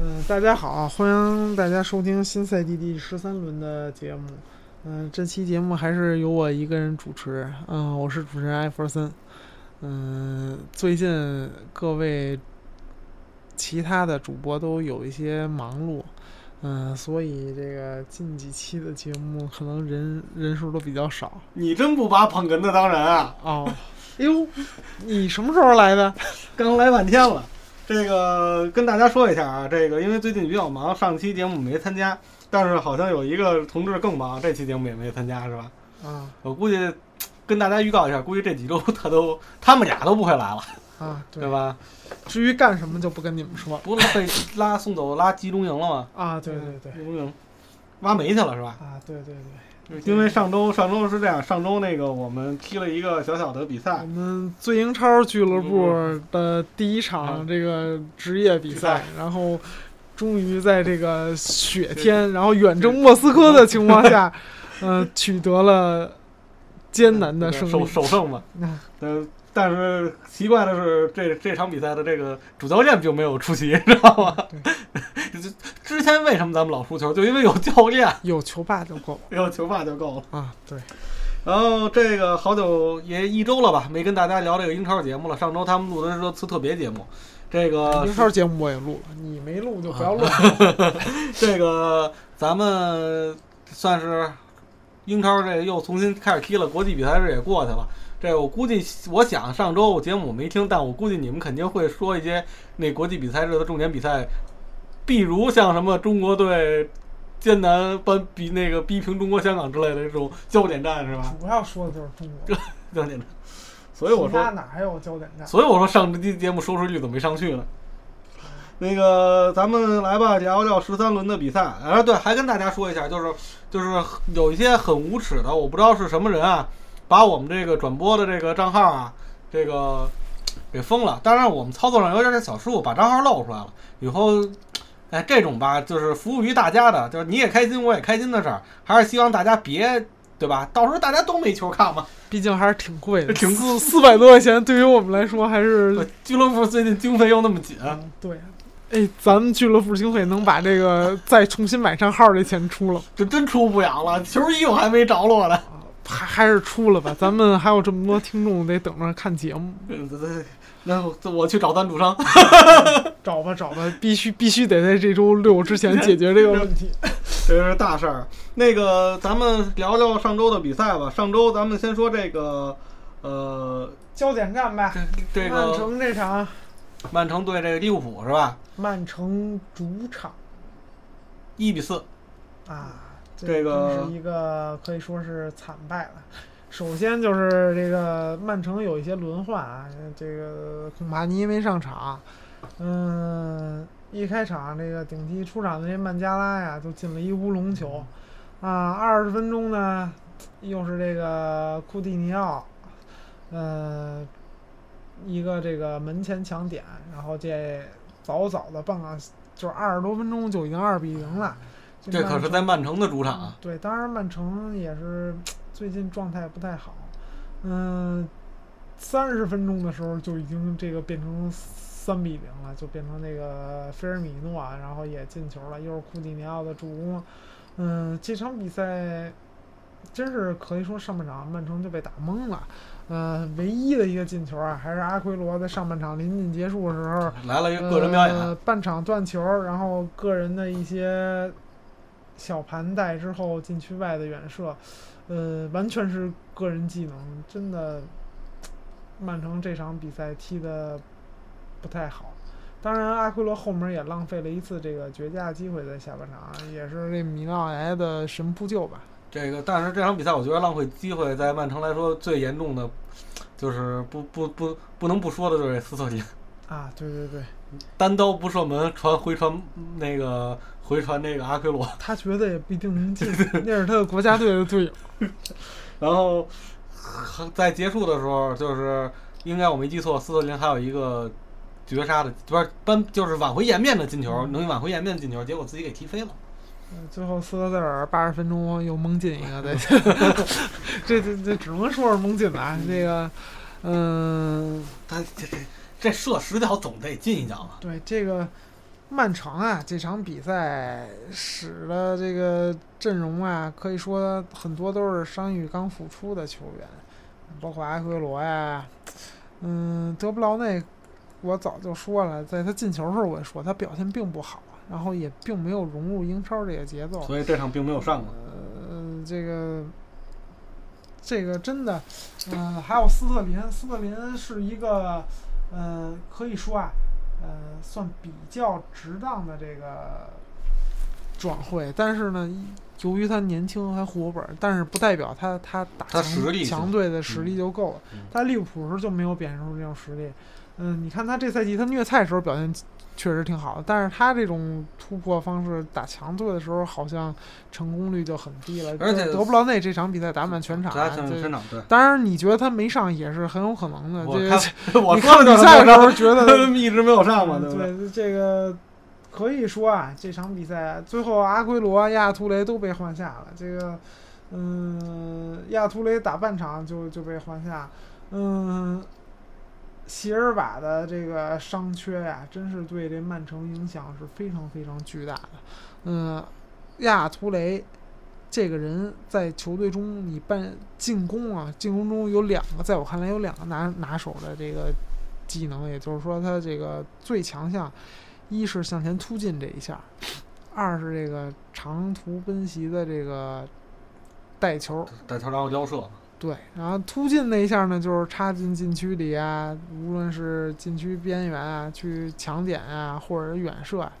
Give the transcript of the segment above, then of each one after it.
嗯，大家好，欢迎大家收听新赛季第十三轮的节目。嗯，这期节目还是由我一个人主持。嗯，我是主持人艾弗森。嗯，最近各位其他的主播都有一些忙碌，嗯，所以这个近几期的节目可能人人数都比较少。你真不把捧哏的当人啊？哦，哎呦，你什么时候来的？刚来半天了。这个跟大家说一下啊，这个因为最近比较忙，上期节目没参加，但是好像有一个同志更忙，这期节目也没参加，是吧？啊，我估计跟大家预告一下，估计这几周他都他们俩都不会来了啊，对吧？至于干什么就不跟你们说，不是被拉送走拉集中营了吗？啊，对对对，集中营挖煤去了是吧？啊，对对对。因为上周上周是这样，上周那个我们踢了一个小小的比赛，我们最英超俱乐部的第一场这个职业比赛，然后终于在这个雪天，然后远征莫斯科的情况下，嗯，取得了艰难的胜利，首首胜嘛。嗯。但是奇怪的是，这这场比赛的这个主教练并没有出席，知道吗？之前为什么咱们老输球？就因为有教练，有球霸就够，有球霸就够了啊！对。然后这个好久也一周了吧，没跟大家聊这个英超节目了。上周他们录的是次特别节目，这个英超节目我也录了，你没录就不要录。这个咱们算是英超这又重新开始踢了，国际比赛日也过去了。这我估计，我想上周节目我没听，但我估计你们肯定会说一些那国际比赛日的重点比赛，比如像什么中国队艰难扳比那个逼平中国香港之类的这种焦点战是吧？主要说的就是中国 焦点战，所以我说哪还有焦点战？所以我说上这期节目收视率怎么没上去呢？那个咱们来吧，聊聊十三轮的比赛。啊，对，还跟大家说一下，就是就是有一些很无耻的，我不知道是什么人啊。把我们这个转播的这个账号啊，这个给封了。当然，我们操作上有点点小失误，把账号露出来了。以后，哎，这种吧，就是服务于大家的，就是你也开心，我也开心的事儿，还是希望大家别，对吧？到时候大家都没球看嘛。毕竟还是挺贵的，挺四四百多块钱，对于我们来说还是。俱乐部最近经费又那么紧。对，哎，咱们俱乐部经费能把这个再重新买上号这钱出了，这真出不养了。球衣我还没着落呢。还还是出了吧，咱们还有这么多听众得等着看节目。对对，那我去找赞助商，找吧找吧，必须必须得在这周六之前解决这个问题，这是大事儿。那个，咱们聊聊上周的比赛吧。上周咱们先说这个，呃，焦点战吧。这个曼城这场，曼城对这个利物浦是吧？曼城主场，一比四，啊。这个是一个可以说是惨败了。首先就是这个曼城有一些轮换啊，这个马尼没上场，嗯，一开场这个顶替出场的这曼加拉呀，就进了一乌龙球，啊，二十分钟呢，又是这个库蒂尼奥，呃，一个这个门前抢点，然后这早早的半个就是二十多分钟就已经二比零了。这可是在曼城的主场啊！对，当然曼城也是最近状态不太好。嗯，三十分钟的时候就已经这个变成三比零了，就变成那个菲尔米诺，然后也进球了，又是库蒂尼奥的助攻。嗯，这场比赛真是可以说上半场曼城就被打懵了。呃，唯一的一个进球啊，还是阿奎罗在上半场临近结束的时候来了一个个人表演，半场断球，然后个人的一些。小盘带之后禁区外的远射，呃，完全是个人技能，真的，曼城这场比赛踢的不太好。当然，阿奎罗后门也浪费了一次这个绝佳机会，在下半场也是这米纳埃的神扑救吧。这个，但是这场比赛我觉得浪费机会，在曼城来说最严重的，就是不不不不能不说的就是斯特林。啊，对对对，单刀不射门，传回传那个。回传那个阿奎罗，他觉得也不一定能进，那是他的国家队的队友。然后在结束的时候，就是应该我没记错，斯特林还有一个绝杀的，不是扳，就是挽回颜面的进球，能挽回颜面的进球，结果自己给踢飞了。最后斯科塞尔八十分钟又蒙进一个，对，这这这只能说是蒙进吧。这个，嗯，他这这这射十脚总得进一脚吧。对这个。曼城啊，这场比赛使的这个阵容啊，可以说很多都是伤愈刚复出的球员，包括阿奎罗呀，嗯，德布劳内，我早就说了，在他进球的时候我也说他表现并不好，然后也并没有融入英超这个节奏，所以这场并没有上过。呃，这个这个真的，嗯、还有斯特林，斯特林是一个，呃，可以说啊，呃，算比较值当的这个转会，但是呢，由于他年轻还活本儿，但是不代表他他打他强实力强队的实力就够了。嗯他利物浦时候就没有表现出这种实力。嗯，你看他这赛季他虐菜时候表现确实挺好的，但是他这种突破方式打强队的时候，好像成功率就很低了。而且德布劳内这场比赛打满全场、打满全场对。当然你觉得他没上也是很有可能的。我这个看 我你看比赛的时候觉得他一直没有上嘛，嗯对不对？对，这个可以说啊，这场比赛最后阿圭罗、亚图雷都被换下了。这个，嗯，亚图雷打半场就就被换下，嗯，席尔瓦的这个伤缺呀，真是对这曼城影响是非常非常巨大的。嗯，亚图雷。这个人在球队中，你办进攻啊，进攻中有两个，在我看来有两个拿拿手的这个技能，也就是说他这个最强项，一是向前突进这一下，二是这个长途奔袭的这个带球。带球然后交射，对，然后突进那一下呢，就是插进禁区里啊，无论是禁区边缘啊，去抢点啊，或者是远射啊，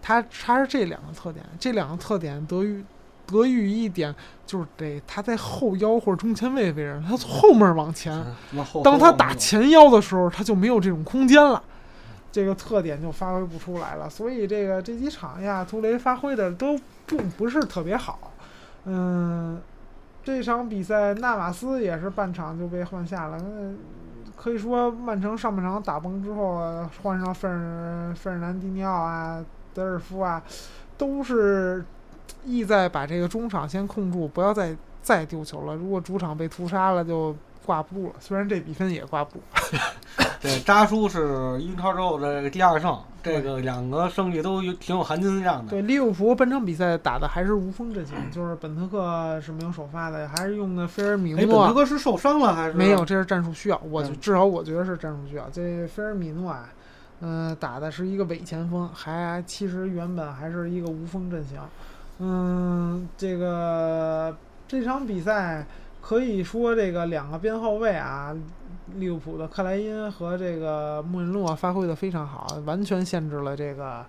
他他是这两个特点，这两个特点得于得益于一点，就是得他在后腰或者中前卫位置，他从后面往前，当他打前腰的时候，他就没有这种空间了，这个特点就发挥不出来了。所以这个这几场呀，图雷发挥的都不不是特别好。嗯，这场比赛纳瓦斯也是半场就被换下了。那可以说曼城上半场打崩之后，换上费尔费尔南迪尼奥啊、德尔夫啊，都是意在把这个中场先控住，不要再再丢球了。如果主场被屠杀了，就挂不住了。虽然这比分也挂不住。这扎叔是英超之后的第二胜，这个两个胜利都有挺有含金量的。对，利物浦本场比赛打的还是无锋阵型，就是本特克是没有首发的，还是用的菲尔米哎，本诺特。克是受伤了还是没有，？这是战术需要。我至少我觉得是战术需要。这菲尔米诺啊，嗯、打的是一个伪前锋，还其实原本还是一个无锋阵型。嗯，这个这场比赛可以说这个两个边后卫啊，利物浦的克莱因和这个穆里诺发挥的非常好，完全限制了这个。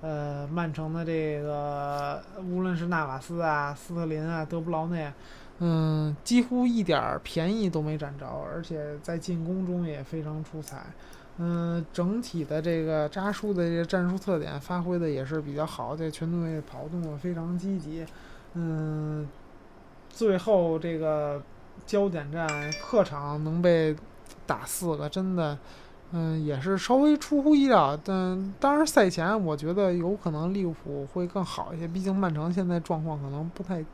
呃，曼城的这个无论是纳瓦斯啊、斯特林啊、德布劳内，嗯，几乎一点儿便宜都没占着，而且在进攻中也非常出彩。嗯，整体的这个扎叔的这个战术特点发挥的也是比较好，这全队跑动的非常积极。嗯，最后这个焦点战客场能被打四个，真的，嗯，也是稍微出乎意料。但当然赛前我觉得有可能利物浦会更好一些，毕竟曼城现在状况可能不太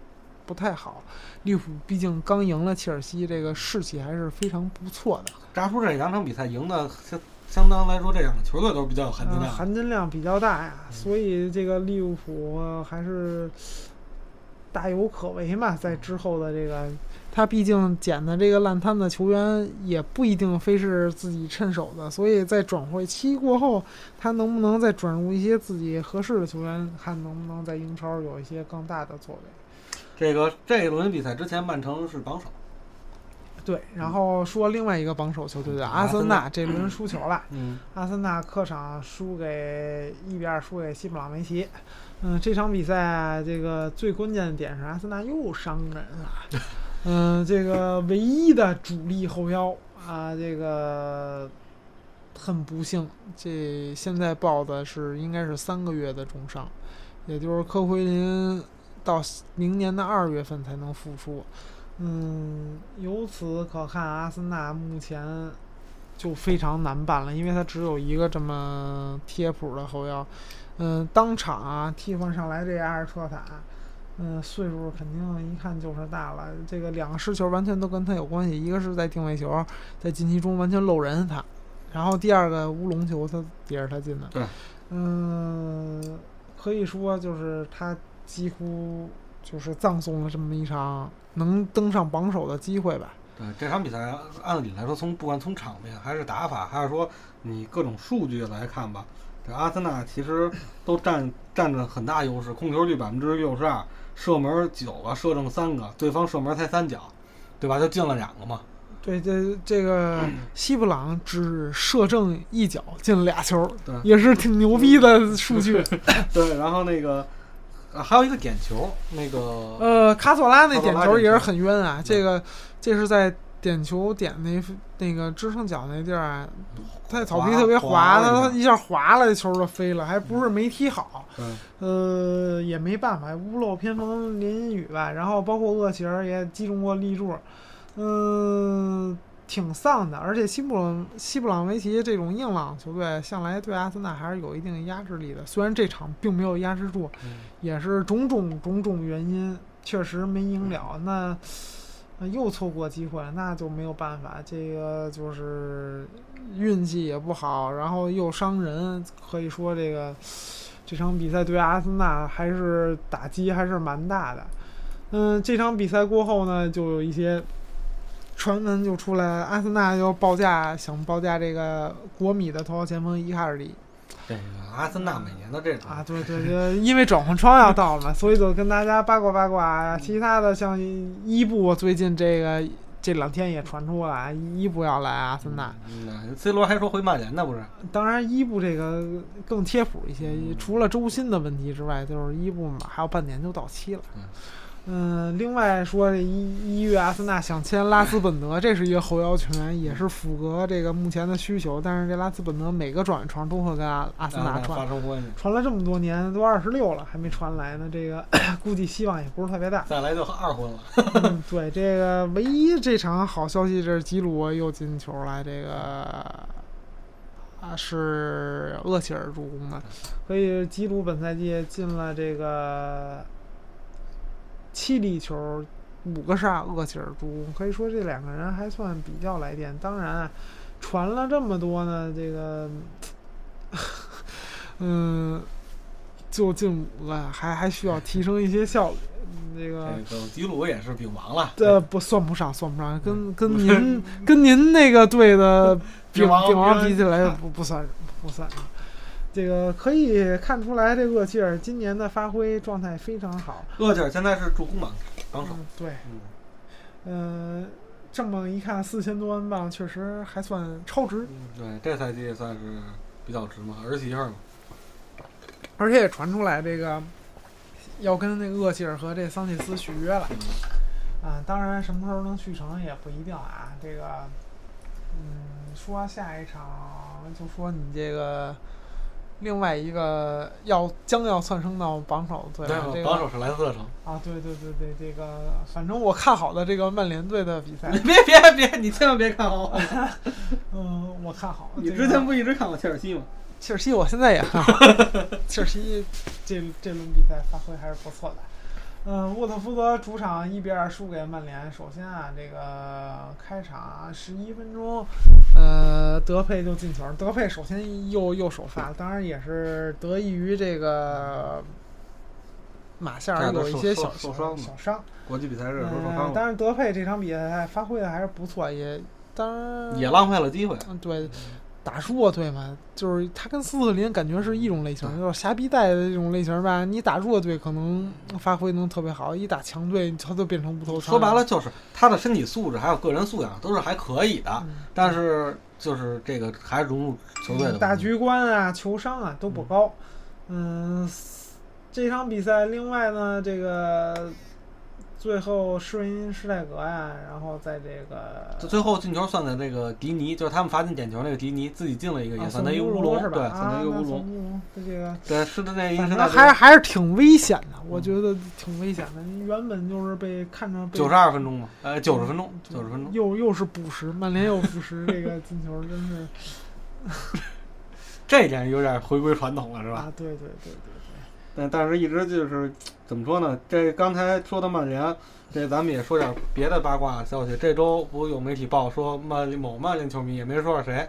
不太好。利物浦毕竟刚赢了切尔西，这个士气还是非常不错的。扎叔这两场比赛赢的相相当来说，这两个球队都是比较有含金呃，量的。含金量比较大呀，所以这个利物浦呃还是大有可为嘛。在之后的这个，他毕竟捡的这个烂摊子球员也不一定非是自己趁手的，所以在转会期过后，他能不能再转入一些自己合适的球员，看能不能在英超有一些更大的作为。这个这一轮比赛之前，曼城是榜首，对，然后说另外一个榜首球队的阿森纳，这轮输球了。嗯，阿森纳客场输给一比二输给西布朗维奇。嗯，这场比赛啊，这个最关键的点是阿森纳又伤人了。嗯，这个唯一的主力后腰啊，这个很不幸，这现在报的是应该是三个月的重伤，也就是科奎林到明年的二月份才能复出。嗯，由此可看，阿森纳目前就非常难办了，因为他只有一个这么贴谱的后腰。嗯，当场啊替换上来这阿尔特塔，嗯，岁数肯定一看就是大了。这个两个失球完全都跟他有关系，一个是在定位球，在禁区中完全漏人他，然后第二个乌龙球他也是他进的。对，嗯，可以说就是他几乎就是葬送了这么一场能登上榜首的机会吧。对这场比赛，按理来说，从不管从场面还是打法，还是说你各种数据来看吧，这阿森纳其实都占占着很大优势，控球率百分之六十二，射门九个，射正三个，对方射门才三脚，对吧？就进了两个嘛。对，这这个西布朗只射正一脚进了俩球，对也是挺牛逼的数据。对，然后那个、啊还有一个点球，那个呃，卡索拉那点球也是很冤啊，这个这是在点球点那那个支撑脚那地儿啊，它草皮特别滑他一下。它一下滑了，球就飞了，还不是没踢好。对呃，也没办法，屋漏偏逢连阴雨吧。然后包括厄齐尔也击中过立柱，嗯、挺丧的。而且西布朗西布朗维奇这种硬朗球队，向来对阿森纳还是有一定压制力的。虽然这场并没有压制住，嗯也是种种种种原因，确实没赢了。那那又错过机会，那就没有办法。这个就是运气也不好，然后又伤人，可以说这个这场比赛对阿森纳还是打击还是蛮大的。嗯，这场比赛过后呢，就有一些传闻就出来，阿森纳要报价，想报价这个国米的头号前锋伊卡尔迪。这个阿森纳每年都这种啊，对对对，因为转换窗要到了嘛，所以就跟大家八卦八卦呀。其他的像伊布，最近这个这两天也传出来，伊布要来阿森纳。嗯，C 罗还说回曼联呢，不是？当然，伊布这个更贴谱一些，除了周薪的问题之外，就是伊布嘛，还有半年就到期了。嗯，另外说这一一月阿森纳想签拉斯本德，这是一个后腰球员，也是符合这个目前的需求。但是这拉斯本德每个转会窗都会跟阿阿森纳传发生关系，传了这么多年，都二十六了，还没传来呢。这个 估计希望也不是特别大。再来就二婚了。嗯，对，这个唯一这场好消息是吉鲁又进球了，这个啊是厄齐尔助攻的，所以吉鲁本赛季进了这个七粒球，五个杀厄齐尔助攻，可以说这两个人还算比较来电。当然啊，传了这么多呢，这个 嗯。就进五个，还还需要提升一些效率。嗯这个这个吉鲁也是病亡了，这不算不上，算不上，跟跟您 跟您那个队的病亡病亡病亡比起来 不不算不算啊。这个可以看出来，这厄齐尔今年的发挥状态非常好。厄齐尔现在是助攻榜榜首。嗯，对，嗯，呃、这么一看，四千多万镑确实还算超值，对，这赛季也算是比较值嘛，儿媳妇儿嘛。而且也传出来这个要跟那个厄齐尔和这桑切斯续约了。啊，当然什么时候能续成也不一定啊。这个，嗯，说下一场就说你这个另外一个要将要窜升到榜首的队啊，这个榜首是莱斯特城。啊，对对对对，这个反正我看好的这个曼联队的比赛你，别别别，你千万别看好。嗯，我看好。你之前不一直看好切尔西吗？切尔西我现在也看好，切尔西这这轮比赛发挥还是不错的。嗯，沃特福德主场一比二输给曼联。首先啊，这个开场十一分钟，呃，德佩就进球。德佩首先又又首发，当然也是得益于这个马夏尔有一些小小受伤小伤。国际比赛日受嗯，伤了，当然德佩这场比赛发挥的还是不错，也当然也浪费了机会。嗯，对，打弱队嘛，就是他跟斯特林感觉是一种类型，就是瞎逼带的这种类型吧。你打弱队可能发挥能特别好，一打强队他就变成无头苍。说白了，就是他的身体素质还有个人素养都是还可以的，嗯，但是就是这个还是融入球队的大局观啊、球商啊都不高。嗯，这场比赛另外呢，这个最后施维因施泰格呀，然后在这个就最后进球算在这个迪尼，就是他们罚进点球那个迪尼自己进了一个，啊也算他一个乌乌龙，是吧？对，算他一个乌龙。这个。对，是的，那一反是正还还是挺危险的，我觉得挺危险的。你原本就是被看着被九十二分钟嘛，呃，九十分钟，对九十分钟。又又是补时，曼联又补时，这个进球真是 这点有点回归传统了，是吧？啊！对对对对但但是一直就是怎么说呢？这刚才说到曼联，这咱们也说点别的八卦消息。这周不有媒体报说曼联某曼联球迷也没说是谁，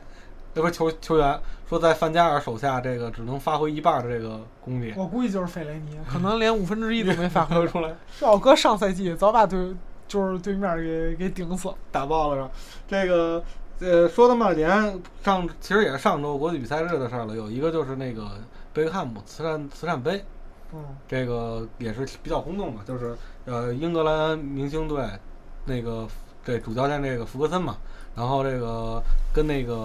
那不是球球员说在范加尔手下这个只能发挥一半的这个功力，我估计就是费雷尼，可能连五分之一都没发挥出来。要搁上赛季，早把对就是对面给给顶死，打爆了是吧？这个呃，说到曼联上，其实也是上周国际比赛日的事儿了。有一个就是那个贝克汉姆慈善慈善杯，嗯，这个也是比较轰动嘛，就是呃英格兰明星队那个这主教练这个福格森嘛，然后这个跟那个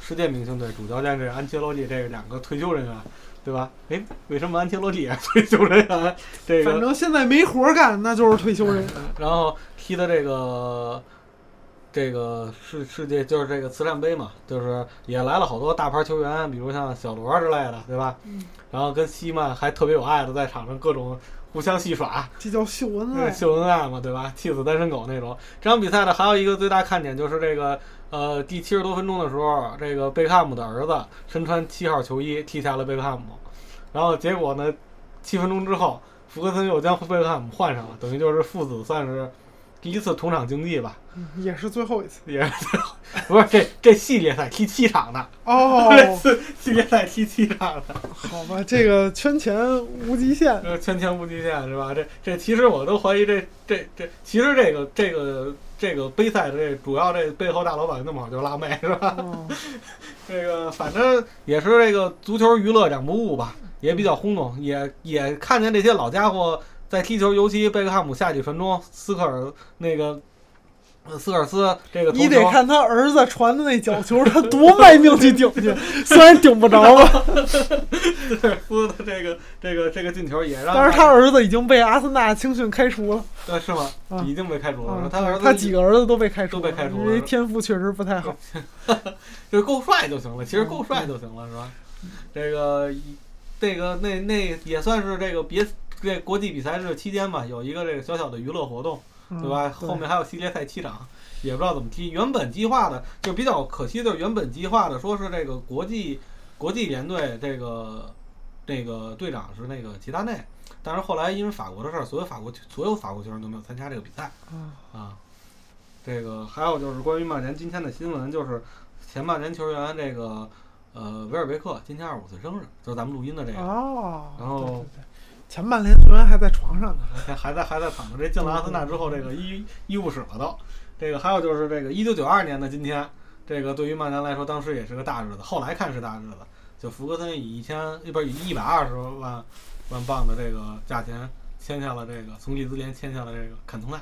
世界明星队主教练这安切洛蒂这两个退休人员，对吧？哎，为什么安切洛蒂也是退休人员？这个反正现在没活干，那就是退休人员。然后踢的这个这个世世界就是这个慈善杯嘛，就是也来了好多大牌球员，比如像小罗之类的，对吧？嗯。然后跟西曼还特别有爱的在场上各种互相戏耍，这叫秀恩爱，秀恩爱嘛，对吧？气死单身狗那种。这场比赛呢，还有一个最大看点就是这个呃第七十多分钟的时候，这个贝克汉姆的儿子身穿七号球衣踢下了贝克汉姆，然后结果呢，七分钟之后，福格森又将贝克汉姆换上了，等于就是父子算是。第一次同场竞技吧，也是最后一次，也是最后，不是这这系列赛踢七场的。哦，这次系列赛踢七场的，好吧，这个圈钱无极限，圈钱无极限是吧？这这其实我都怀疑这这这，其实这个这个这个杯赛的这主要这背后大老板那么好就辣妹是吧？这个反正也是这个足球娱乐两不误吧，也比较轰动，也也看见这些老家伙。在踢球，尤其贝克汉姆下几分钟，斯科尔那个斯科尔斯这个，你得看他儿子传的那角球，他多卖命去顶去，虽然顶不着吧。斯科尔斯的这个这个这个进球也让，但是他儿子已经被阿森纳青训开除了。对，是吗？已经被开除了。他儿子他几个儿子都被开除，都被开除了，因为天赋确实不太好。就是够帅就行了，其实够帅就行了，是吧？这个这个那那也算是这个别。这国际比赛日期间嘛，有一个这个小小的娱乐活动，对吧？后面还有系列赛七场，也不知道怎么踢。原本计划的就比较可惜的，原本计划的说是这个国际国际联队这个这个队长是那个齐达内，但是后来因为法国的事儿，所有法国所有法国球员都没有参加这个比赛。啊，这个还有就是关于曼联今天的新闻，就是前曼联球员这个呃维尔维克今天二十五岁生日，就是咱们录音的这个。哦。然后。前曼联球员还在床上呢，还在还在躺着。这进了阿森纳之后，这个医医务室了都。这个还有就是这个一九九二年的今天，这个对于曼联来说，当时也是个大日子。后来看是大日子，就福格森以一千一不是以一百二十万万镑的这个价钱签下了这个从利兹联签下了这个坎通纳，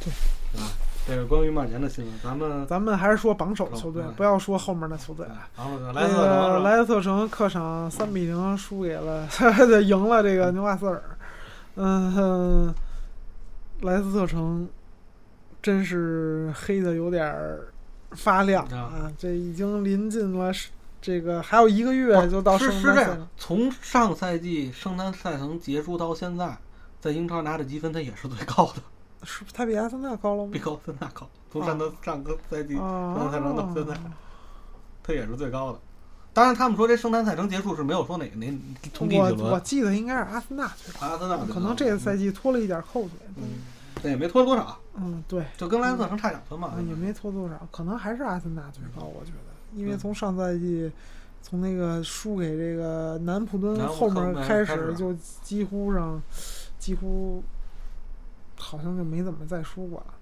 对，是吧？这个关于曼联的新闻，咱们咱们还是说榜首球队，不要说后面的球队。然后莱斯特城，莱斯特城客场三比零输给了，赢了这个纽卡斯尔。嗯，莱斯特城真是黑的有点发亮啊！这已经临近了，这个还有一个月就到圣诞赛了。从上赛季圣诞赛程结束到现在，在英超拿的积分它也是最高的。是他比阿森纳高了吗？比阿森纳高，从上个上个赛季圣诞赛程到现在，他也是最高的。当然，他们说这圣诞赛程结束是没有说哪哪从第几轮。我我记得应该是阿森纳最高。阿森纳可能这个赛季拖了一点后腿。嗯，那也没拖多少。嗯，对，就跟莱斯特城差两分嘛。也没拖多少，可能还是阿森纳最高，我觉得，因为从上赛季从那个输给这个南普敦后面开始，就几乎上几乎。好像就没怎么再输过了，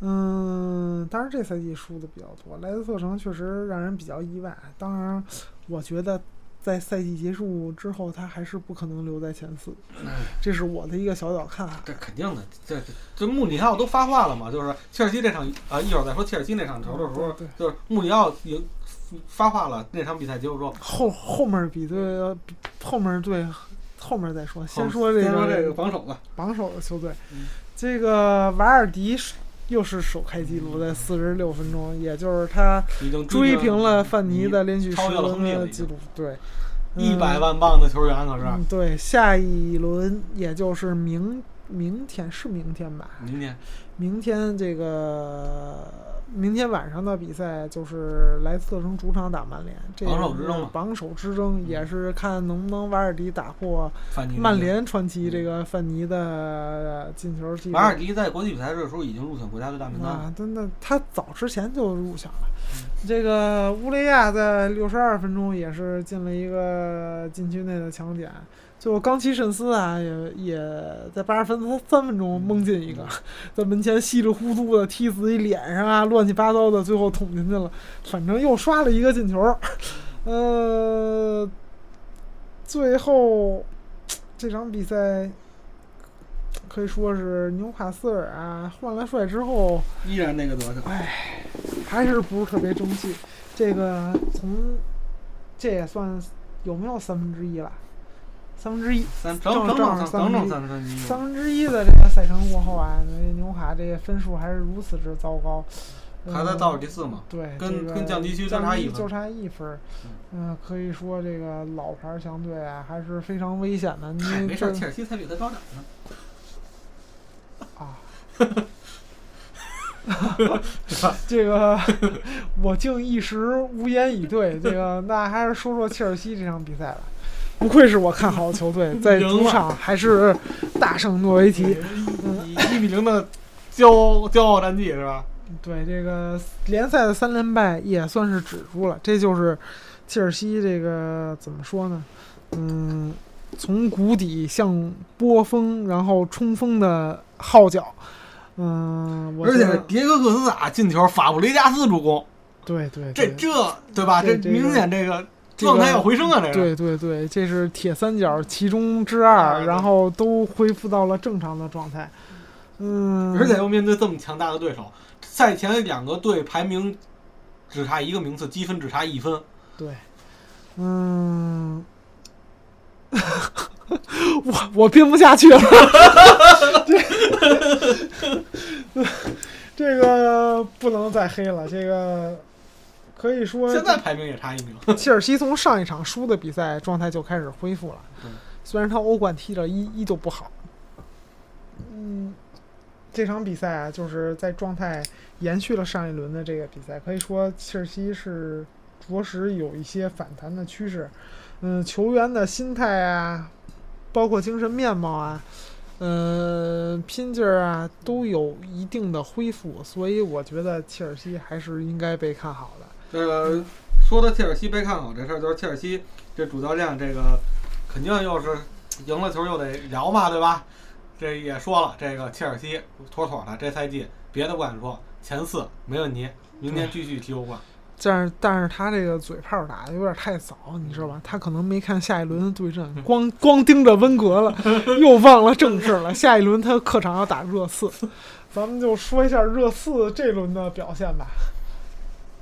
嗯，当然这赛季输的比较多。莱斯特城确实让人比较意外。当然，我觉得在赛季结束之后，他还是不可能留在前四。这是我的一个小小看法。这肯定的，这这穆里尼奥都发话了嘛，就是切尔西这场啊，一会儿再说切尔西那场球的时候，就是穆里奥也发话了。那场比赛结束之后后后面比对后面对后面再说，先说这个这个榜首吧，榜首的球队。这个瓦尔迪又是首开纪录，在四十六分钟，也就是他追平了范尼的连续十轮的纪录。对，一百万镑的球员可是。对，下一轮也就是明明天是明天吧？明天，明天这个明天晚上的比赛就是莱斯特城主场打曼联，这榜首之争榜首之争也是看能不能瓦尔迪打破曼联传奇这个范尼的进球记录。瓦尔迪在国际比赛日的时候已经入选国家队大名单了。啊，真的，他早之前就入选了。这个乌雷亚在六十二分钟也是进了一个禁区内的强点，就冈崎慎司啊，也也在八十分三三分钟蒙进一个，在门前稀里糊涂的踢自己脸上啊，乱七八糟的，最后捅进去了，反正又刷了一个进球。呃，最后这场比赛可以说是纽卡斯尔啊换了帅之后。依然那个德行。唉，还是不是特别争气。这个从这也算有没有三分之一了？三分之一，三整整正正整整整三分之一三分之一。的这个赛程过后啊，那纽卡这个分数还是如此之糟糕。还在嗯倒数第四嘛？对，跟这个跟降级区就降差一分级就差一分。嗯、可以说这个老牌强队啊，还是非常危险的。嗨，你没事儿，切尔西才比他高点呢。啊，这个我竟一时无言以对。这个那还是说说切尔西这场比赛吧。不愧是我看好的球队，在主场还是大胜诺维奇。以一比零的骄骄傲战绩是吧？对这个联赛的三连败也算是止住了，这就是切尔西这个怎么说呢？嗯，从谷底向波峰，然后冲锋的号角。嗯，而且迭戈克斯塔进球，法布雷加斯助攻，对对对这这对吧？这明显这个这个状态要回升啊！这个对对对，这是铁三角其中之二，对然后都恢复到了正常的状态。嗯，而且又面对这么强大的对手，赛前两个队排名只差一个名次，积分只差一分。对，嗯，我我编不下去了，这 这个不能再黑了，这个可以说现在排名也差一名。切尔西从上一场输的比赛状态就开始恢复了，虽然他欧冠踢的依依旧不好，嗯，这场比赛啊，就是在状态延续了上一轮的这个比赛，可以说切尔西是着实有一些反弹的趋势，嗯，球员的心态啊，包括精神面貌啊。嗯，拼劲儿啊，都有一定的恢复，所以我觉得切尔西还是应该被看好的。这个说到切尔西被看好这事儿，就是切尔西这主教练这个肯定又是赢了球又得聊嘛，对吧？这也说了，这个切尔西妥妥的，这赛季别的不敢说，前四没问题，明年继续踢欧冠。但是但是他这个嘴炮打的有点太早，你知道吧？他可能没看下一轮的对阵，光光盯着温格了，又忘了正事了。下一轮他客场要打热刺，咱们就说一下热刺这轮的表现吧。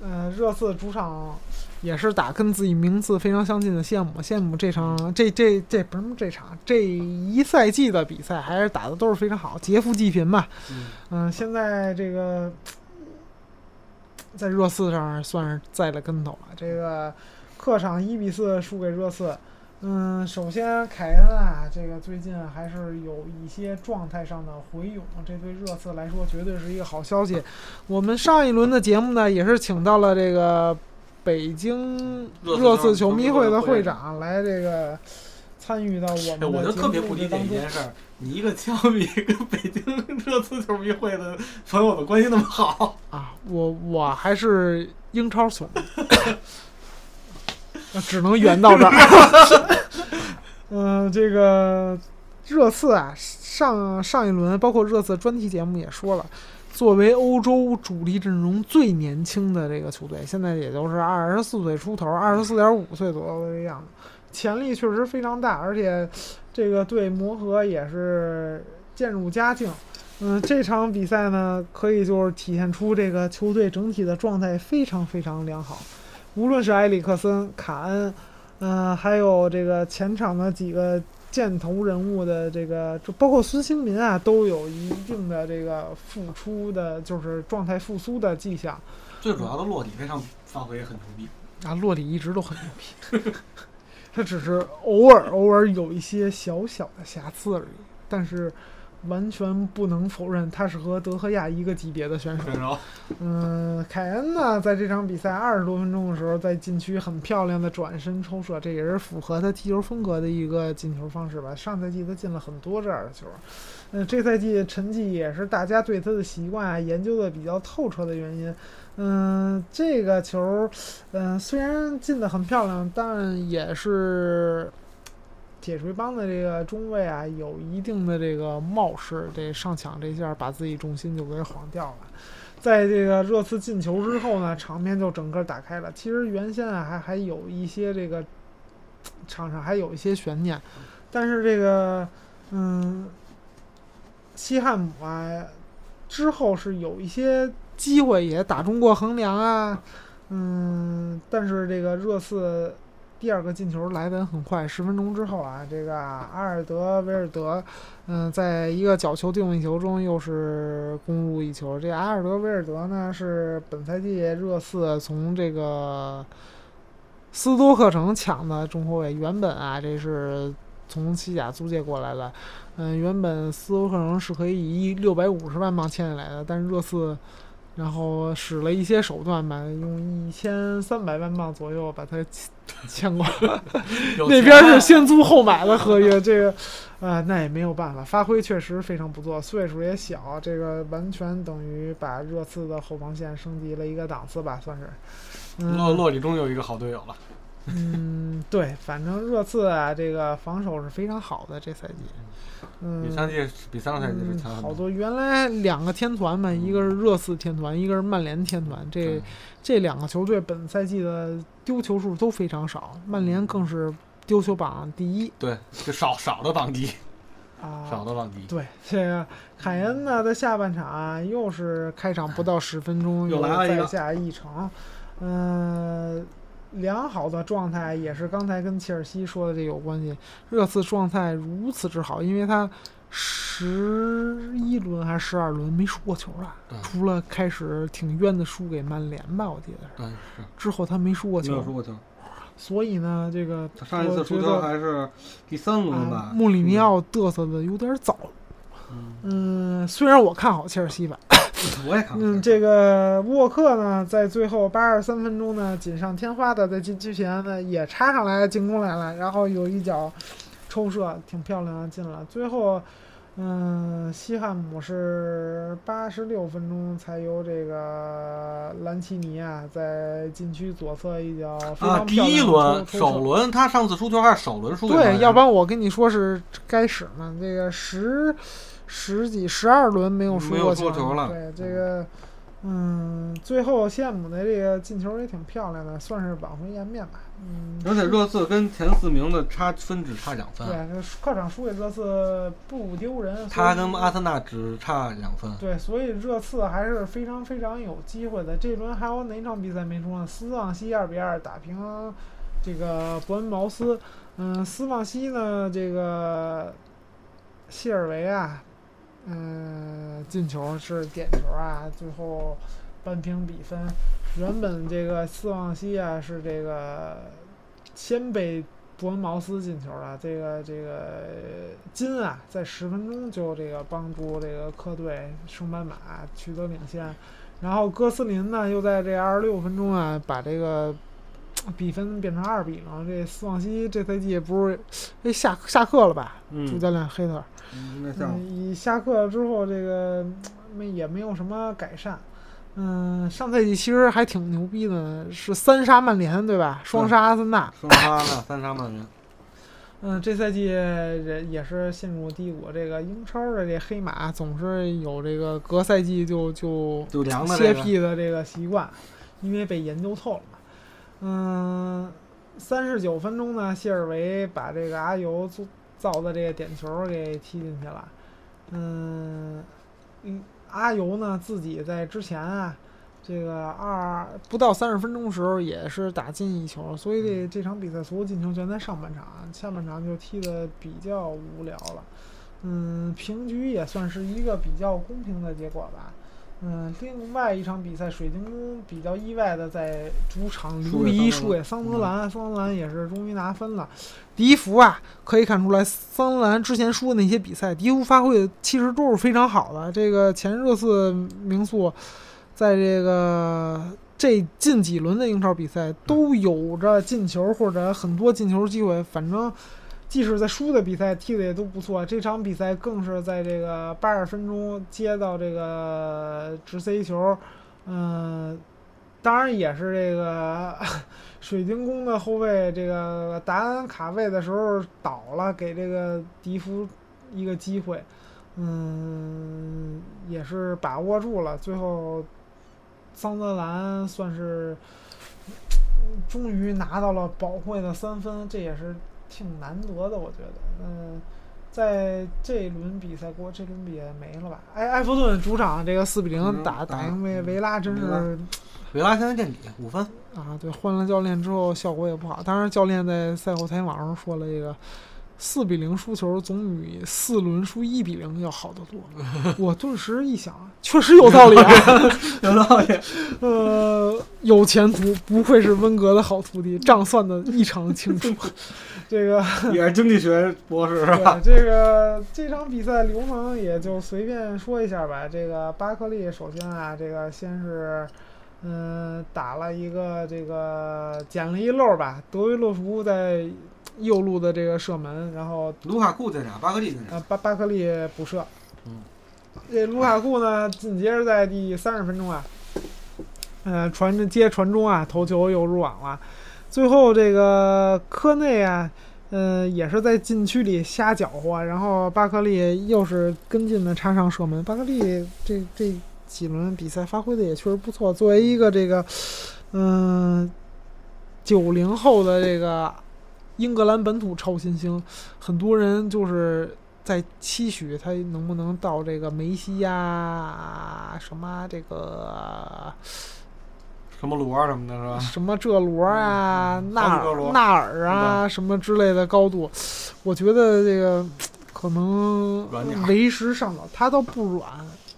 呃，热刺主场也是打跟自己名次非常相近的谢姆，谢姆这场这这这不是这场这一赛季的比赛还是打的都是非常好，劫富济贫吧。嗯，嗯，现在这个在热刺上算是栽了跟头了。这个客场一比四输给热刺。嗯，首先凯恩啊，这个最近还是有一些状态上的回勇，这对热刺来说绝对是一个好消息。我们上一轮的节目呢，也是请到了这个北京热刺球迷会的会长来这个参与到我哎，们 我就特别不理解。一件事儿，你一个枪迷 跟北京热刺球迷会的朋友的关系那么好，啊，我我还是英超损的，那 那只能圆到这儿。嗯、这个热刺啊，上上一轮包括热刺专题节目也说了，作为欧洲主力阵容最年轻的这个球队，现在也就是二十四岁出头，二十四点五岁左右的这样子，潜力确实非常大，而且这个对磨合也是渐入佳境。嗯，这场比赛呢，可以就是体现出这个球队整体的状态非常非常良好，无论是埃里克森、卡恩，嗯、还有这个前场的几个箭头人物的这个，就包括孙兴民啊，都有一定的这个复出的，就是状态复苏的迹象。最主要的落地非常发挥很牛逼。啊，洛里一直都很牛逼，他只是偶尔偶尔有一些小小的瑕疵而已。但是完全不能否认他是和德赫亚一个级别的选手。嗯，凯恩呢，在这场比赛二十多分钟的时候，在禁区很漂亮的转身抽射，这也是符合他踢球风格的一个进球方式吧。上赛季他进了很多这样的球，嗯，这赛季成绩也是大家对他的习惯啊研究的比较透彻的原因。嗯，这个球，嗯，虽然进的很漂亮，但也是铁锤帮的这个中卫啊，有一定的这个冒失，这上抢这下把自己重心就给晃掉了。在这个热刺进球之后呢，场面就整个打开了。其实原先啊还还有一些这个场上还有一些悬念，但是这个嗯，西汉姆啊之后是有一些机会也打中过横梁啊，嗯，但是这个热刺第二个进球来得很快，十分钟之后啊，这个阿尔德维尔德，嗯，在一个角球定位球中又是攻入一球。这阿尔德维尔德呢是本赛季热刺从这个斯多克城抢的中后卫，原本啊这是从西甲租借过来的，嗯，原本斯托克城是可以以六百五十万镑签下来的，但是热刺。然后使了一些手段吧，用一千三百万镑左右把它签 签过来。那边钱是先租后买的合约，这个，啊、那也没有办法，发挥确实非常不错，岁数也小，这个完全等于把热刺的后防线升级了一个档次吧，算是。洛嗯，洛里终于有一个好队友了。嗯，对，反正热刺啊，这个防守是非常好的，这赛季。嗯，比上季比上个赛季是强嗯、好多原来两个天团嘛，一个是热刺天团，一个是曼联天团，这这两个球队本赛季的丢球数都非常少，曼联更是丢球榜第一对，就少少的榜第一，啊。少的榜第一。对，这个凯恩呢，在下半场啊，又是开场不到十分钟又来了再下一城，嗯、良好的状态也是刚才跟切尔西说的这有关系。热刺状态如此之好，因为他十一轮还是十二轮没输过球了，除了开始挺冤的输给曼联吧，我记得是，对，是之后他没输过球，没有输过球。所以呢，这个他上一次输球还是第三轮啊吧。穆里尼奥嘚瑟的有点早。嗯，嗯，虽然我看好切尔西吧。我也看好。嗯，这个沃克呢，在最后八十三分钟呢，锦上添花的在禁区前呢也插上来进攻来了，然后有一脚抽射，挺漂亮的进了。最后，嗯，西汉姆是八十六分钟才由这个兰奇尼啊，在禁区左侧一脚非啊，第一轮首轮他上次输球还是首轮输球对，要不然我跟你说是该使呢。这个十十几十二轮没有输没有过球了。对这个，嗯，最后谢姆的这个进球也挺漂亮的，算是挽回颜面吧。嗯，而且热刺跟前四名的差分只差两分，对客场输给热刺不丢人，他跟阿森纳只差两分。对，所以热刺还是非常非常有机会的。这轮还有哪场比赛没输呢？斯旺西二比二打平这个伯恩茅斯。嗯，斯旺西呢，这个谢尔维啊，嗯、进球是点球啊，最后扳平比分。原本这个斯旺西啊是这个先被伯恩茅斯进球了，这个这个金啊，在十分钟就这个帮助这个客队圣班马取得领先，然后哥斯林呢又在这二十六分钟啊把这个比分变成二比零。这斯旺西这赛季不是哎下下课了吧？主嗯，教练黑特，嗯那像嗯，下课之后这个没也没有什么改善。嗯，上赛季其实还挺牛逼的呢，是三杀曼联对吧？双杀阿森纳。双杀了三杀曼联。嗯，这赛季也也是陷入低谷。这个英超的这黑马总是有这个隔赛季就就就凉的歇，屁的这个习惯，因为被研究透了嘛。嗯，三十九分钟呢，谢尔维把这个阿尤造造的这个点球给踢进去了。嗯，嗯，阿尤呢自己在之前啊，这个二不到三十分钟时候也是打进一球，所以这这场比赛所有进球全在上半场，下半场就踢的比较无聊了。嗯，平局也算是一个比较公平的结果吧。嗯，另外一场比赛，水晶宫比较意外的在主场零比一输给桑德兰，桑德兰也是终于拿分了。迪福啊，可以看出来，桑德兰之前输的那些比赛，迪福发挥的其实都是非常好的。这个前热刺名宿，在这个这近几轮的英超比赛都有着进球或者很多进球机会，反正。即使在输的比赛踢的也都不错，这场比赛更是在这个八十分钟接到这个直塞球，嗯、当然也是这个 水晶宫的后卫这个达恩卡位的时候倒了，给这个迪福一个机会，嗯，也是把握住了，最后桑德兰算是终于拿到了宝贵的三分，这也是挺难得的，我觉得，嗯。在这一轮比赛过，这轮比赛没了吧？埃埃弗顿主场这个四比零打打赢维维拉，真是维拉现在垫底五分，啊，对，换了教练之后效果也不好。当然，教练在赛后采访上说了，这个四比零输球总比四轮输一比零要好得多。我顿时一想，确实有道理啊。有道理。呃，有前途，不愧是温格的好徒弟，账算的异常清楚。这个也是经济学博士是吧？这个这场比赛流程也就随便说一下吧。这个巴克利首先啊，这个先是嗯打了一个这个捡了一漏吧，德维洛夫在右路的这个射门，然后卢卡库在哪？巴克利在哪？呃巴巴克利补射。嗯，这卢卡库呢，紧接着在第三十分钟啊，呃传着接传中啊，头球又入网了。最后这个科内啊，呃，也是在禁区里瞎搅和，然后巴克利又是跟进的插上射门。巴克利这这几轮比赛发挥的也确实不错，作为一个这个，嗯、九零后的这个英格兰本土超新星，很多人就是在期许他能不能到这个梅西呀、什么这个什么罗什么的是吧？什么这罗啊、嗯纳尔纳尔啊什么之类的高度，我觉得这个 可能为时尚早。他倒不软，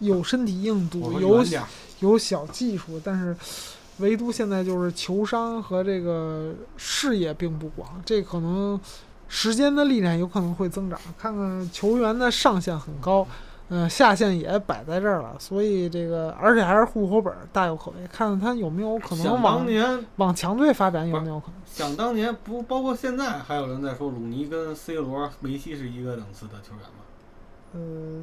有身体硬度，有有小技术，但是唯独现在就是球商和这个视野并不广，这可能时间的力量有可能会增长。看看球员的上限很高，嗯、下限也摆在这儿了，所以这个而且还是户口本儿，大有可为。看看他有没有可能往年，往强队发展，有没有可能？想当年不包括现在，还有人在说鲁尼跟 C 罗、梅西是一个档次的球员吗？呃，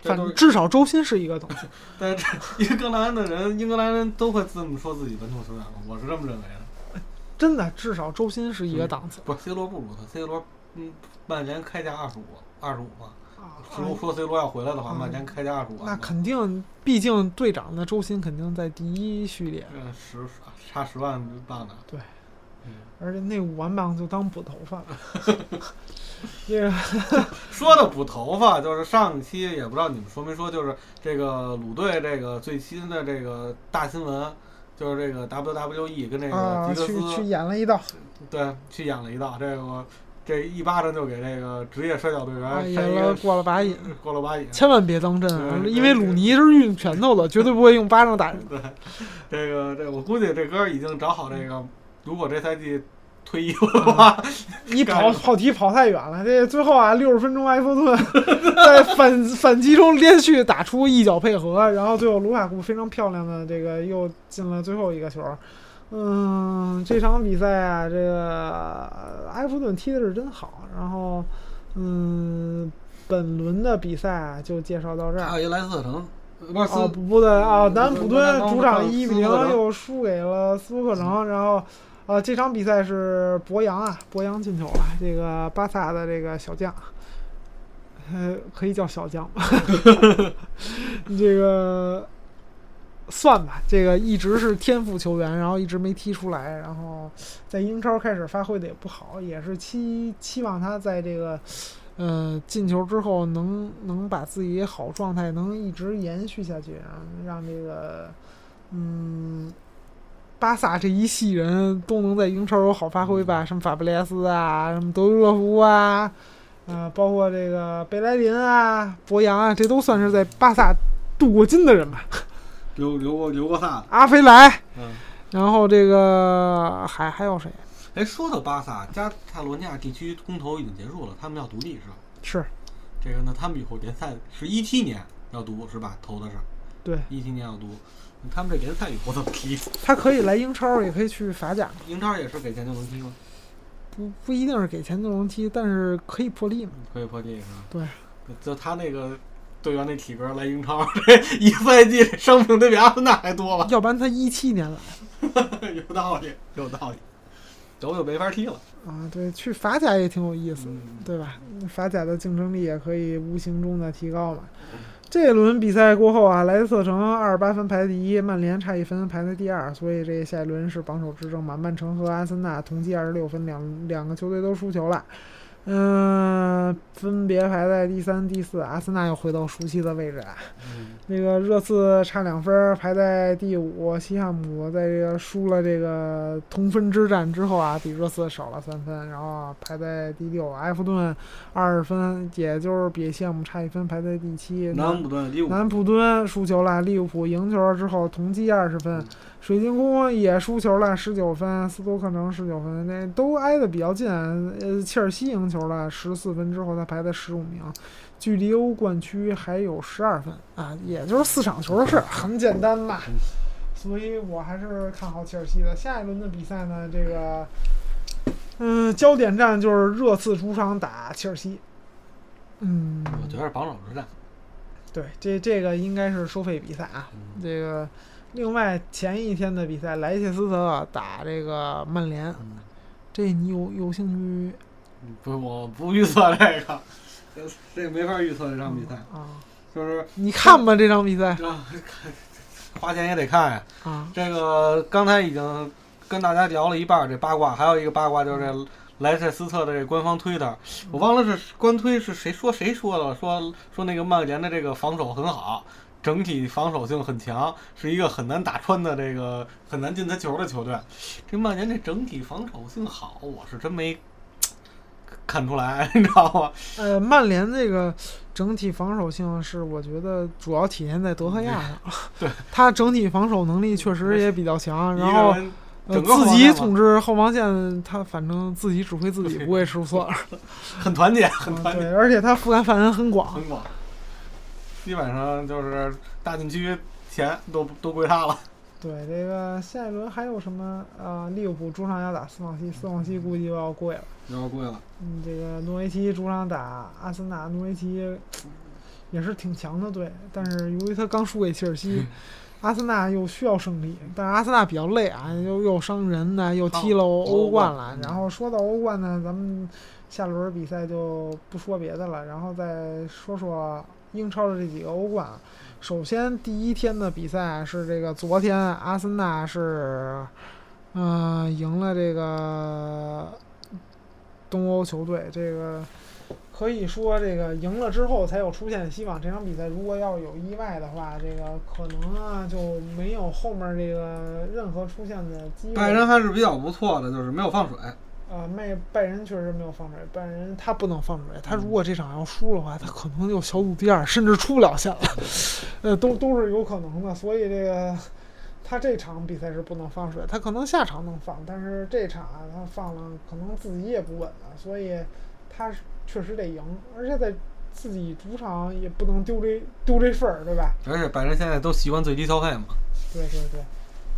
反至少周薪是一个东西。但是这英格兰的人，英格兰人都会这么说自己本土球员吗？我是这么认为的。真的，至少周薪是一个档次。不是 C 罗不如他，C 罗嗯，曼联开价二十五，二十五嘛。啊如果说 C 罗要回来的话，嗯曼联开价二十五。那肯定，毕竟队长的周薪肯定在第一序列，嗯，十差十万镑的。对嗯，而且那五万镑就当补头发了。这 个说的补头发，就是上一期也不知道你们说没说，就是这个鲁队这个最新的这个大新闻，就是这个 WWE 跟这啊，个吉格去去演了一道，对去演了一道，这个我这一巴掌就给这个职业摔跤队啊，员扇一演了个过了把瘾。过了把瘾。千万别当真啊，因为鲁尼是用拳头的，绝对不会用巴掌打人。对，这个这我估计这哥儿已经找好这个，如果这赛季退役了的话，你 跑跑题跑太远了，这最后啊，六十分钟埃弗顿 在反反击中连续打出一脚配合，然后最后卢卡库非常漂亮的这个又进了最后一个球。嗯，这场比赛啊，这个埃弗顿踢的是真好。然后，嗯，本轮的比赛啊就介绍到这儿。还有一莱斯特城，不是哦，不不对啊，南普敦主场一比零又输给了斯托克城，然后啊，这场比赛是博扬啊，博扬进球了，这个巴萨的这个小将，呃，可以叫小将吧，这个算吧，这个一直是天赋球员，然后一直没踢出来，然后在英超开始发挥的也不好，也是期期望他在这个。呃，进球之后能能把自己好状态能一直延续下去，让让这个嗯，巴萨这一系人都能在英超有好发挥吧？什么法布雷斯啊，什么德约勒夫啊，呃，包括这个贝莱林啊、博扬啊，这都算是在巴萨镀过金的人吧？留留过留过萨的，阿菲莱，嗯。然后这个还还有谁？哎，说到巴萨，加泰罗尼亚地区公投已经结束了，他们要独立是吧？是这个呢，他们以后联赛是一七年要读是吧？投的是对，一七年要独，他们这联赛以后怎么踢？他可以来英超，也可以去法甲，英超也是给钱就能踢吗？不不一定是给钱就能踢，但是可以破例嘛。可以破例是吧？对，就他那个队员那体格来英超，这一赛季伤病得比阿森纳还多吧？要不然他一七年来 有道理，有道理，都就没法踢了。啊，对，去法甲也挺有意思的，嗯，对吧？法甲的竞争力也可以无形中的提高嘛。这轮比赛过后啊，莱斯特城二十八分排第一，曼联差一分排在第二，所以这下一轮是榜首之争嘛。曼城和阿森纳同积二十六分，两两个球队都输球了。嗯，分别排在第三、第四，阿森纳又回到熟悉的位置啊。嗯那个热刺差两分儿，排在第五。西汉姆在这个输了这个同分之战之后啊，比热刺少了三分，然后啊排在第六。埃弗顿二十分，也就是比西汉姆差一分，排在第七。南安普顿第五，南普敦输球了，利物浦赢球了之后同积二十分嗯，水晶宫也输球了十九分，斯托克城十九分，那都挨得比较近。呃，切尔西赢球了十四分之后，他排在十五名，距离欧冠区还有十二分啊，也就是四场球的事儿，很简单吧。所以我还是看好切尔西的。下一轮的比赛呢，这个嗯，焦点战就是热刺主场打切尔西。嗯，我觉得是榜首之战。对，这这个应该是收费比赛啊。嗯这个另外前一天的比赛，莱切斯特打这个曼联，嗯，这你有有兴趣不，我不预测这个，这这没法预测这场比赛，啊？就是你看吧这场比赛啊，花钱也得看呀。啊，这个刚才已经跟大家聊了一半儿这八卦，还有一个八卦就是这莱切斯特的这官方推特，我忘了是官推是谁说谁说的，说说那个曼联的这个防守很好，整体防守性很强，是一个很难打穿的这个很难进他球的球队。这曼联这整体防守性好，我是真没看出来，你知道吗？呃，曼联这个整体防守性是我觉得主要体现在德赫亚上，对，他整体防守能力确实也比较强，然后自己统治后防线，他反正自己指挥自己，不会出错。很团结，很嗯团结。对，而且他覆盖范围很广。很广，基本上就是大禁区前都都归他了。对，这个下一轮还有什么？呃，利物浦主场要打斯旺西，斯旺西估计又要跪了。又要跪了，嗯，这个诺维奇主场打阿森纳，诺维奇也是挺强的队，但是由于他刚输给切尔西，阿森纳又需要胜利，但是阿森纳比较累啊，又又伤人呢，又踢了欧欧冠冠了。嗯然后说到欧冠呢，咱们下轮比赛就不说别的了，然后再说说英超的这几个欧冠。首先第一天的比赛是这个昨天阿森纳是，嗯、赢了这个东欧球队，这个可以说这个赢了之后才有出现希望。这场比赛如果要有意外的话，这个可能啊就没有后面这个任何出现的机会。拜仁还是比较不错的，就是没有放水。啊，拜拜仁确实没有放水，拜仁他不能放水，他如果这场要输的话，他可能就小组第二，甚至出不了线了，呃，都都是有可能的。所以这个他这场比赛是不能放水，他可能下场能放，但是这场啊他放了，可能自己也不稳了，所以他是确实得赢，而且在自己主场也不能丢这丢这份儿，对吧？而且拜仁现在都习惯最低消费嘛，对对对。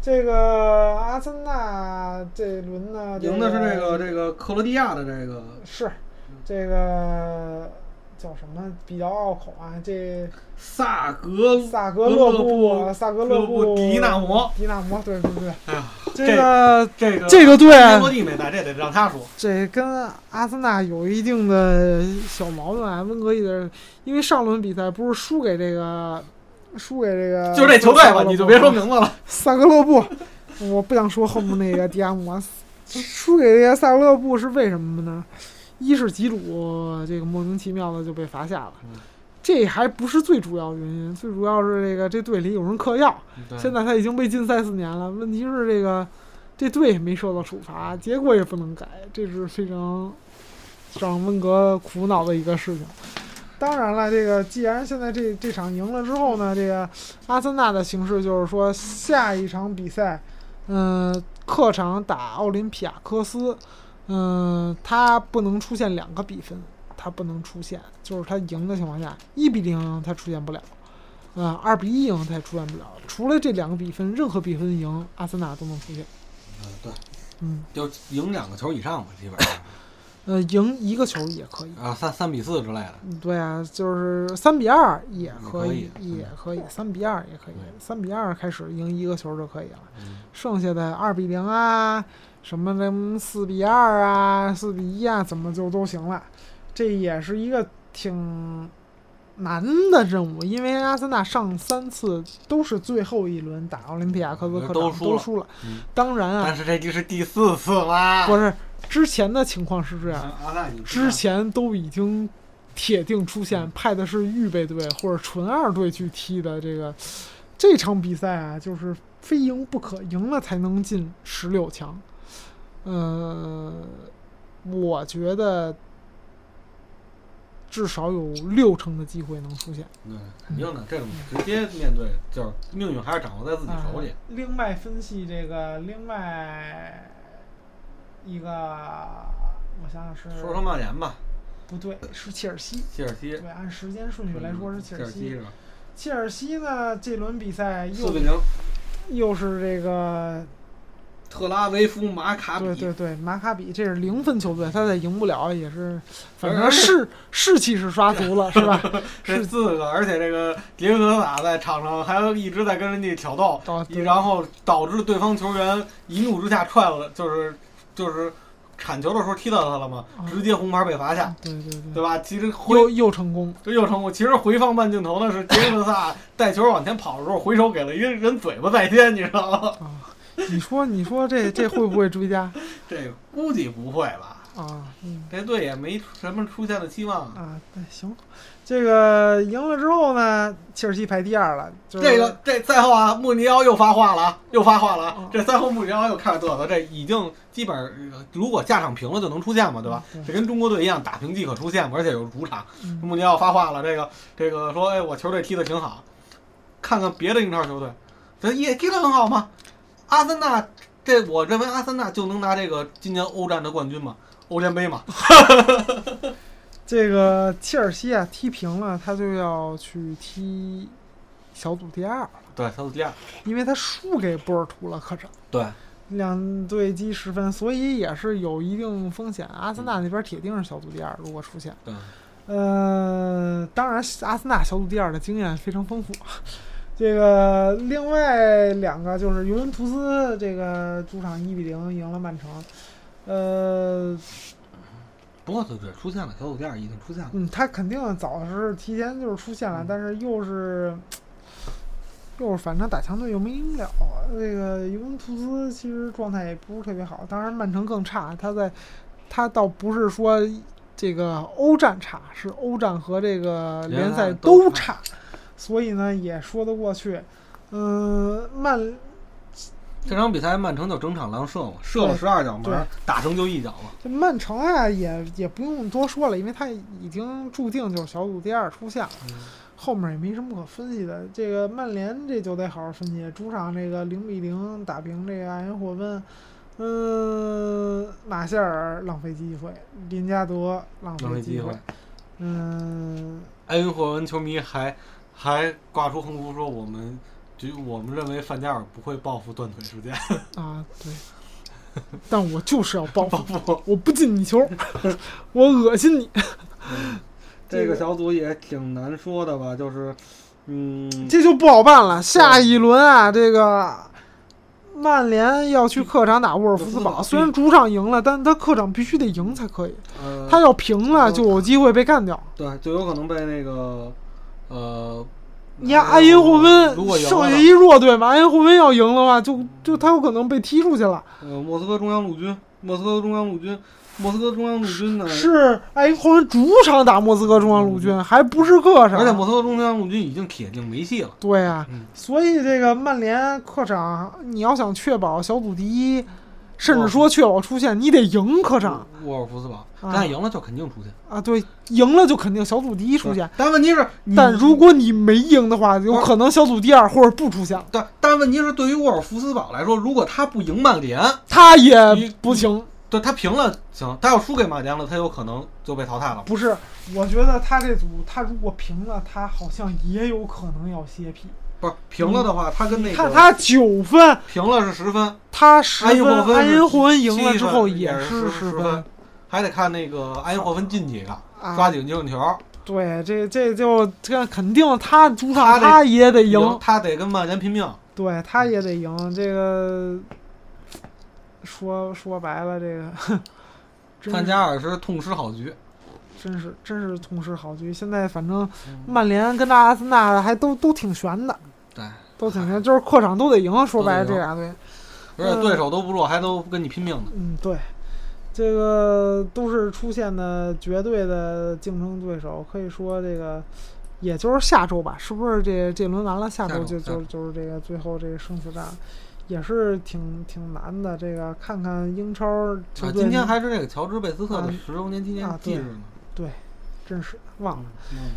这个阿森纳这轮呢，赢的是这个这个克罗地亚的这个是，这个叫什么比较拗口啊？这萨格萨格勒布，萨格勒布迪纳摩。迪纳摩，对对对，哎呀，这个这个这个队啊天罗地美在，这得让他说。这跟阿森纳有一定的小矛盾啊。温格伊的，因为上轮比赛不是输给这个，输给这个，就这球队吧，你就别说名字了。萨格勒布，我不想说后面那个迪亚摩，输给这个萨格勒布是为什么呢？一是吉鲁这个莫名其妙的就被罚下了，嗯这还不是最主要原因，最主要是这个这队里有人嗑药，现在他已经被禁赛四年了。问题是这个这队没受到处罚，结果也不能改，这是非常让温格苦恼的一个事情。当然了，这个既然现在这这场赢了之后呢，这个阿森纳的形势就是说，下一场比赛，嗯、客场打奥林匹亚科斯，嗯、他不能出现两个比分，他不能出现，就是他赢的情况下，一比零他出现不了，啊、二比一赢他也出现不了，除了这两个比分，任何比分赢阿森纳都能出现，嗯，对，嗯，就赢两个球以上吧，基本上呃，赢一个球也可以。啊，三三比四之类的。对啊，就是三比二也可以，也可以三比二也可以，三比二开始赢一个球就可以了。嗯，剩下的二比零啊，什么的四比二啊、四比一啊，怎么就都行了。这也是一个挺难的任务，因为阿森纳上三次都是最后一轮打奥林匹亚科斯客场都输了当然啊但，是这已经是第四次啦。不是之前的情况是这样，之前都已经铁定出现派的是预备队或者纯二队去踢的这个这场比赛啊，就是非赢不可，赢了才能进十六强。呃，我觉得至少有六成的机会能出现。对，肯定的，这种直接面对就是命运还是掌握在自己手里啊。另外分析这个，另外一个，我想想是说说曼联吧，不对，是切尔西。切尔西。对，按时间顺序来说是切尔西。切尔西是吧？切尔西呢，这轮比赛又四比零，又是这个，特拉维夫马卡比。对对对，马卡比这是零分球队，他再赢不了也是，反正士士气是刷足了，是吧？这是四个，而且这个迪耶戈塔在场上还一直在跟人家挑逗，到然后导致对方球员一怒之下踹了，就是就是铲球的时候踢到他了嘛，啊直接红牌被罚下，对对对，对吧？其实回又又成功，这又成功。其实回放慢镜头呢是杰克萨 带球往前跑的时候，回手给了一个人嘴巴在先，你知道吗？啊！你说你说这这会不会追加 这估计不会吧？啊？嗯这队也没什么出现的期望。啊，对，行，这个赢了之后呢，切尔西排第二了，就是、这个这赛后啊，穆尼奥又发话了啊，又发话了！这赛后穆尼奥又开始嘚瑟，这已经基本呃如果下场平了就能出线嘛，对吧？嗯这跟中国队一样，打平即可出线嘛，而且有主场。嗯穆尼奥发话了，这个这个说，哎，我球队踢得挺好，看看别的英超球队，这也踢得很好吗？阿森纳，这我认为阿森纳就能拿这个今年欧战的冠军嘛，欧联杯嘛。这个切尔西啊踢平了，他就要去踢小组第二了，对，小组第二。因为他输给波尔图了客场。对，两队积十分，所以也是有一定风险。阿森纳那边铁定是小组第二，如果出现。对，呃，当然，阿森纳小组第二的经验非常丰富。这个另外两个就是尤文图斯，这个主场一比零赢了曼城。呃，不过对对，出现了小组第二已经出现了。嗯，他肯定早是提前就是出现了，但是又是又是反正打强队又没赢了。这个尤文图斯其实状态也不是特别好，当然曼城更差。他在他倒不是说这个欧战差，是欧战和这个联赛都差，所以呢也说得过去。嗯，曼这场比赛曼城就整场狼射嘛，射了十二脚对门，打成就一脚嘛。这曼城啊也也不用多说了，因为他已经注定就是小组第二出线了。后面也没什么可分析的。这个曼联这就得好好分析，主场这个零比零打平这个埃因霍温，嗯，马歇尔浪费机会，林加德浪费机会浪费机会，嗯，埃因霍温球迷还还挂出横幅说我们。就我们认为范加尔不会报复断腿事件，啊对，但我就是要报报复，我不进你球，我恶心你。这个小组也挺难说的吧，就是，嗯，这就不好办了。下一轮啊，这个曼联要去客场打沃尔夫斯堡，沃尔夫斯堡虽然主场赢了，但是他客场必须得赢才可以。呃，他要平了，就有机会被干掉。对，就有可能被那个，呃，你看埃因霍温剩下一弱队嘛，埃因霍温要赢的话，就就他有可能被踢出去了。呃，莫斯科中央陆军，莫斯科中央陆军，莫斯科中央陆军呢，是埃因霍温主场打莫斯科中央陆军，还不是客场。而且莫斯科中央陆军已经铁定没戏了。对啊，嗯所以这个曼联客场，你要想确保小组第一，甚至说确保出线，你得赢科长沃尔夫斯堡，啊但赢了就肯定出现。啊。对，赢了就肯定小组第一出现，但问题是，但如果你没赢的话，有可能小组第二或者不出现，对但问题是，对于沃尔夫斯堡来说，如果他不赢曼联，他也不行。对他平了行，他要输给曼联了，他有可能就被淘汰了。不是，我觉得他这组他如果平了，他好像也有可能要歇屁。不是平了的话，他跟那个看他九分，平了是十分，他十埃因霍芬埃因霍芬赢了之后也是十十分，还得看那个埃因霍芬进几个，啊抓几个进球。对，这这就这肯定他主场他也得赢，他得跟曼联拼命。对他也得赢。这个说说白了，这个范加尔是痛失好局，真是真是痛失好局。现在反正嗯曼联跟这阿森纳还都都挺悬的，对，都挺悬，就是客场都得赢。说白了，这俩队。而且对手都不弱，还都跟你拼命呢。嗯，对，这个都是出现的绝对的竞争对手，可以说这个，也就是下周吧，是不是这这轮完了，下周就就就是这个最后这个生死战，也是挺挺难的。这个看看英超今天还是这个乔治贝斯特的啊十周年纪念日呢。对，真是忘了。嗯，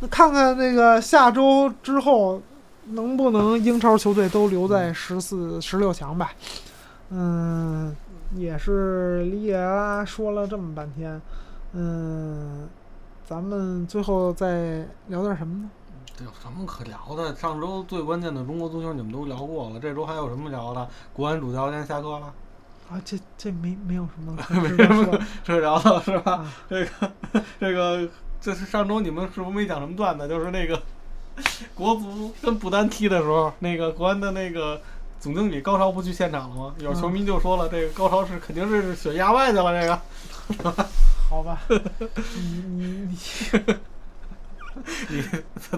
那看看那个下周之后，能不能英超球队都留在十四、十六强吧？嗯，也是里耶拉说了这么半天，嗯，咱们最后再聊点什么呢？这有什么可聊的？上周最关键的中国足球你们都聊过了，这周还有什么聊的？国安主教练下课了，啊，这这没没有什么 可值得说的这聊的是吧？啊。这个这个，这是上周你们是不是没讲什么段子？就是那个 国足跟不丹踢的时候，那个国安的那个总经理高超不去现场了吗？有球迷就说了，这个高超是肯定是选亚外去了，这个。好吧，你你你你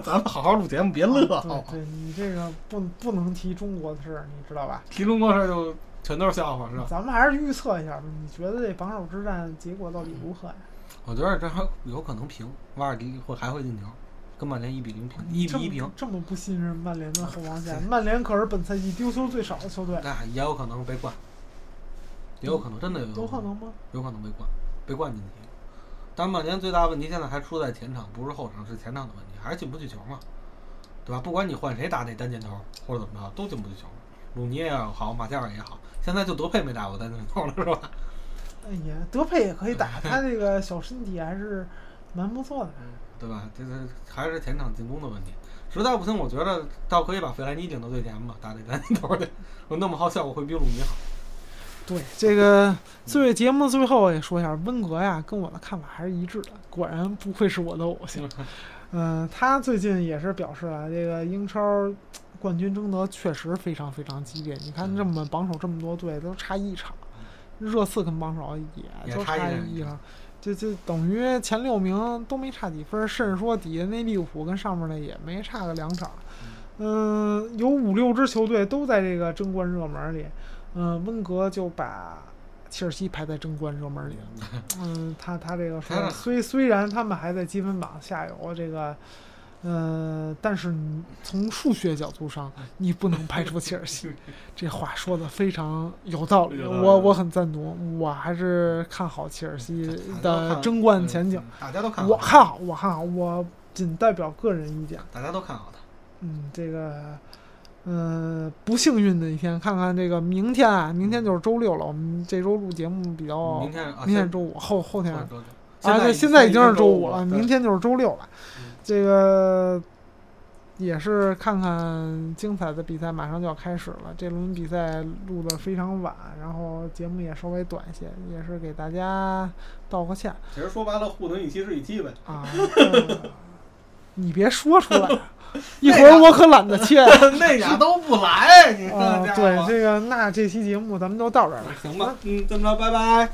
咱们好好录节目，别乐好吗？对对，你这个不不能提中国的事儿，你知道吧？提中国事儿就全都是笑话，是吧？咱们还是预测一下吧。你觉得这榜首之战结果到底如何呀？我觉得这还有可能平，瓦尔迪会还会进球，跟曼联一比零平，一比一平。这么不信任曼联的后防线，曼联可是本赛季丢球最少的球队，那也有可能被灌，也有可能真的有有可能吗？有可能被灌，被灌进去。但曼联最大问题现在还出在前场，不是后场，是前场的问题，还是进不去球嘛，对吧？不管你换谁打那单箭头或者怎么着，都进不去球。鲁尼也好，马夏尔也好，现在就德佩没打过单箭头了，是吧？哎呀，德佩也可以打，他这个小身体还是蛮不错的。对吧？这是还是前场进攻的问题。实在不行，我觉得倒可以把费莱尼顶到最前吧，打那单箭头去，我那么好效果会比鲁尼好。对这个最节目最后也说一下，温格呀跟我的看法还是一致的，果然不愧是我的偶像。嗯、他最近也是表示了，这个英超冠军争夺确实非常非常激烈。你看这么榜首这么多队都差一场，热刺跟榜首也差一场，就就等于前六名都没差几分，甚至说底下那利物浦跟上面那也没差个两场。嗯，有五六支球队都在这个争冠热门里。嗯，温格就把切尔西排在争冠热门里了。嗯，他他这个说，虽虽然他们还在积分榜下游，这个，呃，但是你从数学角度上，你不能排除切尔西。这话说的非常有道理，我我很赞同，我还是看好切尔西的争冠前景。嗯大家都看好，我看好，我看好，我仅代表个人意见。大家都看好他。嗯，这个，呃，不幸运的一天，看看这个明天啊，明天就是周六了。我们这周录节目比较，明天啊，明天是周五，后后天周啊，对，现在在已经是周五五了，明天就是周六了嗯。这个也是看看精彩的比赛，马上就要开始了。这轮比赛录的非常晚，然后节目也稍微短一些，也是给大家道个歉其实说白了，互能一期是一期呗。啊。你别说出来，一会儿我可懒得切。那俩都不来，你这啊，对这个，那这期节目咱们就到这儿了。行吧，嗯，这么着，拜拜。